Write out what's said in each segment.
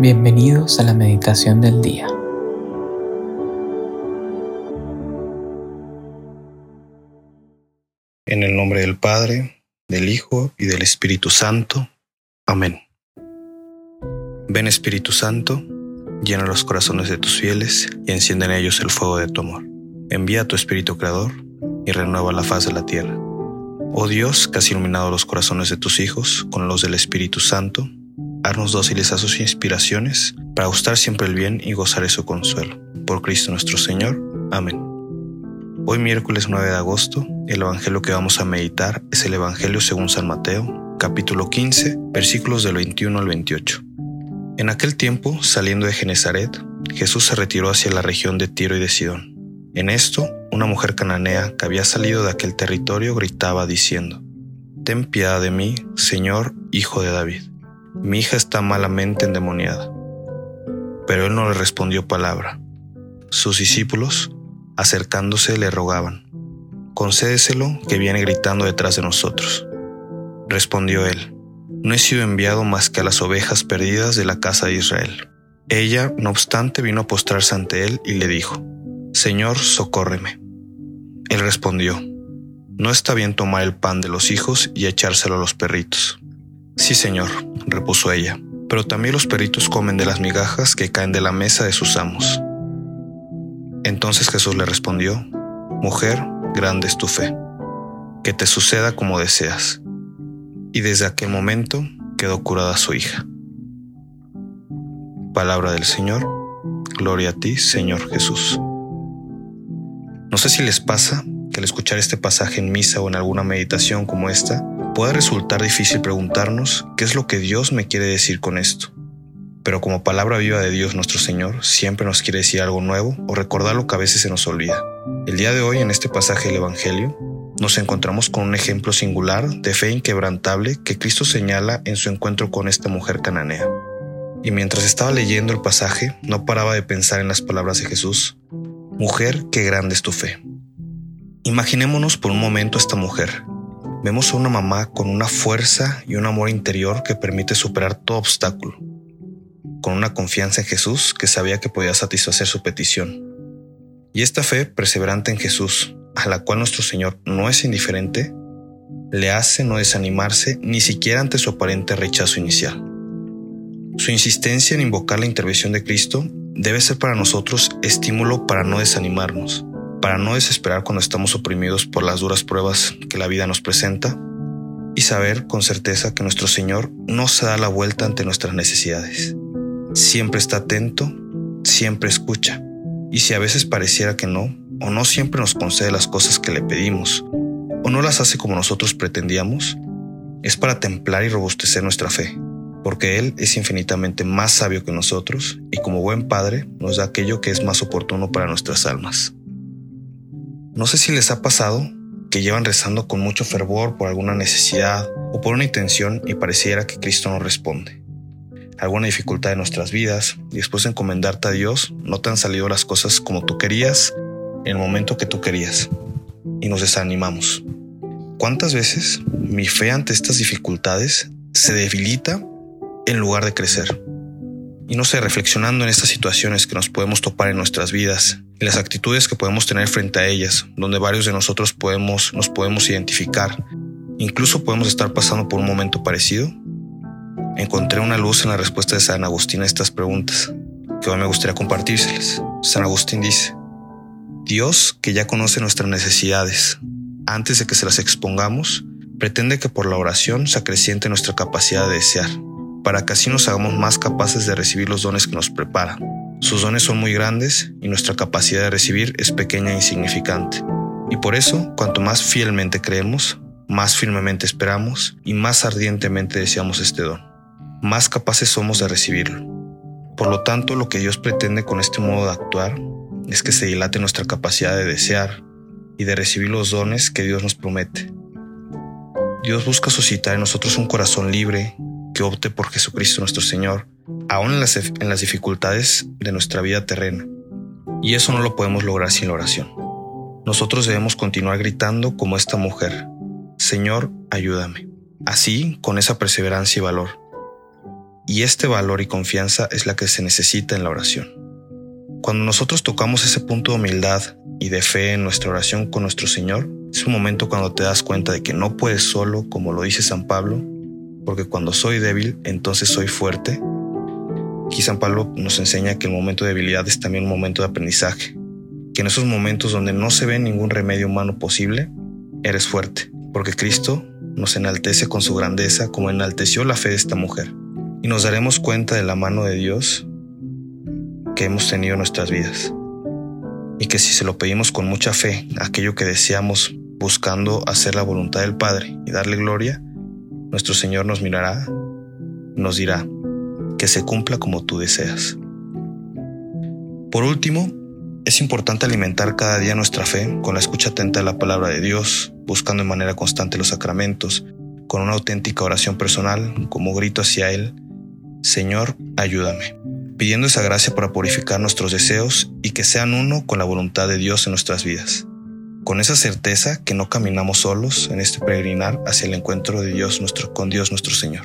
Bienvenidos a la meditación del día. En el nombre del Padre, del Hijo y del Espíritu Santo. Amén. Ven Espíritu Santo, llena los corazones de tus fieles y enciende en ellos el fuego de tu amor. Envía tu Espíritu Creador y renueva la faz de la tierra. Oh Dios, que has iluminado los corazones de tus hijos con los del Espíritu Santo, Dóciles a sus inspiraciones, para gustar siempre el bien y gozar de su consuelo. Por Cristo nuestro Señor. Amén. Hoy miércoles 9 de agosto, el Evangelio que vamos a meditar es el Evangelio según San Mateo, capítulo 15, versículos del 21 al 28. En aquel tiempo, saliendo de Genezaret, Jesús se retiró hacia la región de Tiro y de Sidón. En esto, una mujer cananea que había salido de aquel territorio gritaba diciendo, Ten piedad de mí, Señor, Hijo de David mi hija está malamente endemoniada. Pero él no le respondió palabra. Sus discípulos, acercándose, le rogaban, concédeselo que viene gritando detrás de nosotros. Respondió él, no he sido enviado más que a las ovejas perdidas de la casa de Israel. Ella, no obstante, vino a postrarse ante él y le dijo, Señor, socórreme. Él respondió, No está bien tomar el pan de los hijos y echárselo a los perritos. Sí, señor, repuso ella, pero también los perritos comen de las migajas que caen de la mesa de sus amos. Entonces Jesús le respondió, Mujer, grande es tu fe, que te suceda como deseas. Y desde aquel momento quedó curada su hija. Palabra del Señor, gloria a ti, Señor Jesús. No sé si les pasa que al escuchar este pasaje en misa o en alguna meditación como esta, puede resultar difícil preguntarnos qué es lo que Dios me quiere decir con esto. Pero como palabra viva de Dios nuestro Señor, siempre nos quiere decir algo nuevo o recordar lo que a veces se nos olvida. El día de hoy, en este pasaje del Evangelio, nos encontramos con un ejemplo singular de fe inquebrantable que Cristo señala en su encuentro con esta mujer cananea. Y mientras estaba leyendo el pasaje, no paraba de pensar en las palabras de Jesús. Mujer, qué grande es tu fe. Imaginémonos por un momento a esta mujer, Vemos a una mamá con una fuerza y un amor interior que permite superar todo obstáculo, con una confianza en Jesús que sabía que podía satisfacer su petición. Y esta fe perseverante en Jesús, a la cual nuestro Señor no es indiferente, le hace no desanimarse ni siquiera ante su aparente rechazo inicial. Su insistencia en invocar la intervención de Cristo debe ser para nosotros estímulo para no desanimarnos para no desesperar cuando estamos oprimidos por las duras pruebas que la vida nos presenta y saber con certeza que nuestro Señor no se da la vuelta ante nuestras necesidades. Siempre está atento, siempre escucha, y si a veces pareciera que no, o no siempre nos concede las cosas que le pedimos, o no las hace como nosotros pretendíamos, es para templar y robustecer nuestra fe, porque Él es infinitamente más sabio que nosotros y como buen Padre nos da aquello que es más oportuno para nuestras almas. No sé si les ha pasado que llevan rezando con mucho fervor por alguna necesidad o por una intención y pareciera que Cristo no responde. Alguna dificultad de nuestras vidas y después de encomendarte a Dios no te han salido las cosas como tú querías en el momento que tú querías y nos desanimamos. ¿Cuántas veces mi fe ante estas dificultades se debilita en lugar de crecer? Y no sé, reflexionando en estas situaciones que nos podemos topar en nuestras vidas y las actitudes que podemos tener frente a ellas, donde varios de nosotros podemos, nos podemos identificar, incluso podemos estar pasando por un momento parecido, encontré una luz en la respuesta de San Agustín a estas preguntas, que hoy me gustaría compartírselas. San Agustín dice, Dios, que ya conoce nuestras necesidades, antes de que se las expongamos, pretende que por la oración se acreciente nuestra capacidad de desear para que así nos hagamos más capaces de recibir los dones que nos prepara. Sus dones son muy grandes y nuestra capacidad de recibir es pequeña e insignificante. Y por eso, cuanto más fielmente creemos, más firmemente esperamos y más ardientemente deseamos este don. Más capaces somos de recibirlo. Por lo tanto, lo que Dios pretende con este modo de actuar es que se dilate nuestra capacidad de desear y de recibir los dones que Dios nos promete. Dios busca suscitar en nosotros un corazón libre opte por Jesucristo nuestro Señor, aún en las, en las dificultades de nuestra vida terrena. Y eso no lo podemos lograr sin la oración. Nosotros debemos continuar gritando como esta mujer, Señor, ayúdame. Así, con esa perseverancia y valor. Y este valor y confianza es la que se necesita en la oración. Cuando nosotros tocamos ese punto de humildad y de fe en nuestra oración con nuestro Señor, es un momento cuando te das cuenta de que no puedes solo, como lo dice San Pablo, porque cuando soy débil, entonces soy fuerte. Aquí San Pablo nos enseña que el momento de debilidad es también un momento de aprendizaje, que en esos momentos donde no se ve ningún remedio humano posible, eres fuerte, porque Cristo nos enaltece con su grandeza como enalteció la fe de esta mujer, y nos daremos cuenta de la mano de Dios que hemos tenido en nuestras vidas, y que si se lo pedimos con mucha fe, aquello que deseamos buscando hacer la voluntad del Padre y darle gloria, nuestro Señor nos mirará nos dirá, que se cumpla como tú deseas. Por último, es importante alimentar cada día nuestra fe con la escucha atenta de la palabra de Dios, buscando de manera constante los sacramentos, con una auténtica oración personal, como grito hacia Él, Señor, ayúdame, pidiendo esa gracia para purificar nuestros deseos y que sean uno con la voluntad de Dios en nuestras vidas. Con esa certeza que no caminamos solos en este peregrinar hacia el encuentro de Dios nuestro, con Dios nuestro Señor.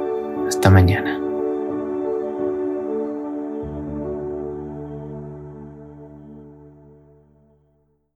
Hasta mañana.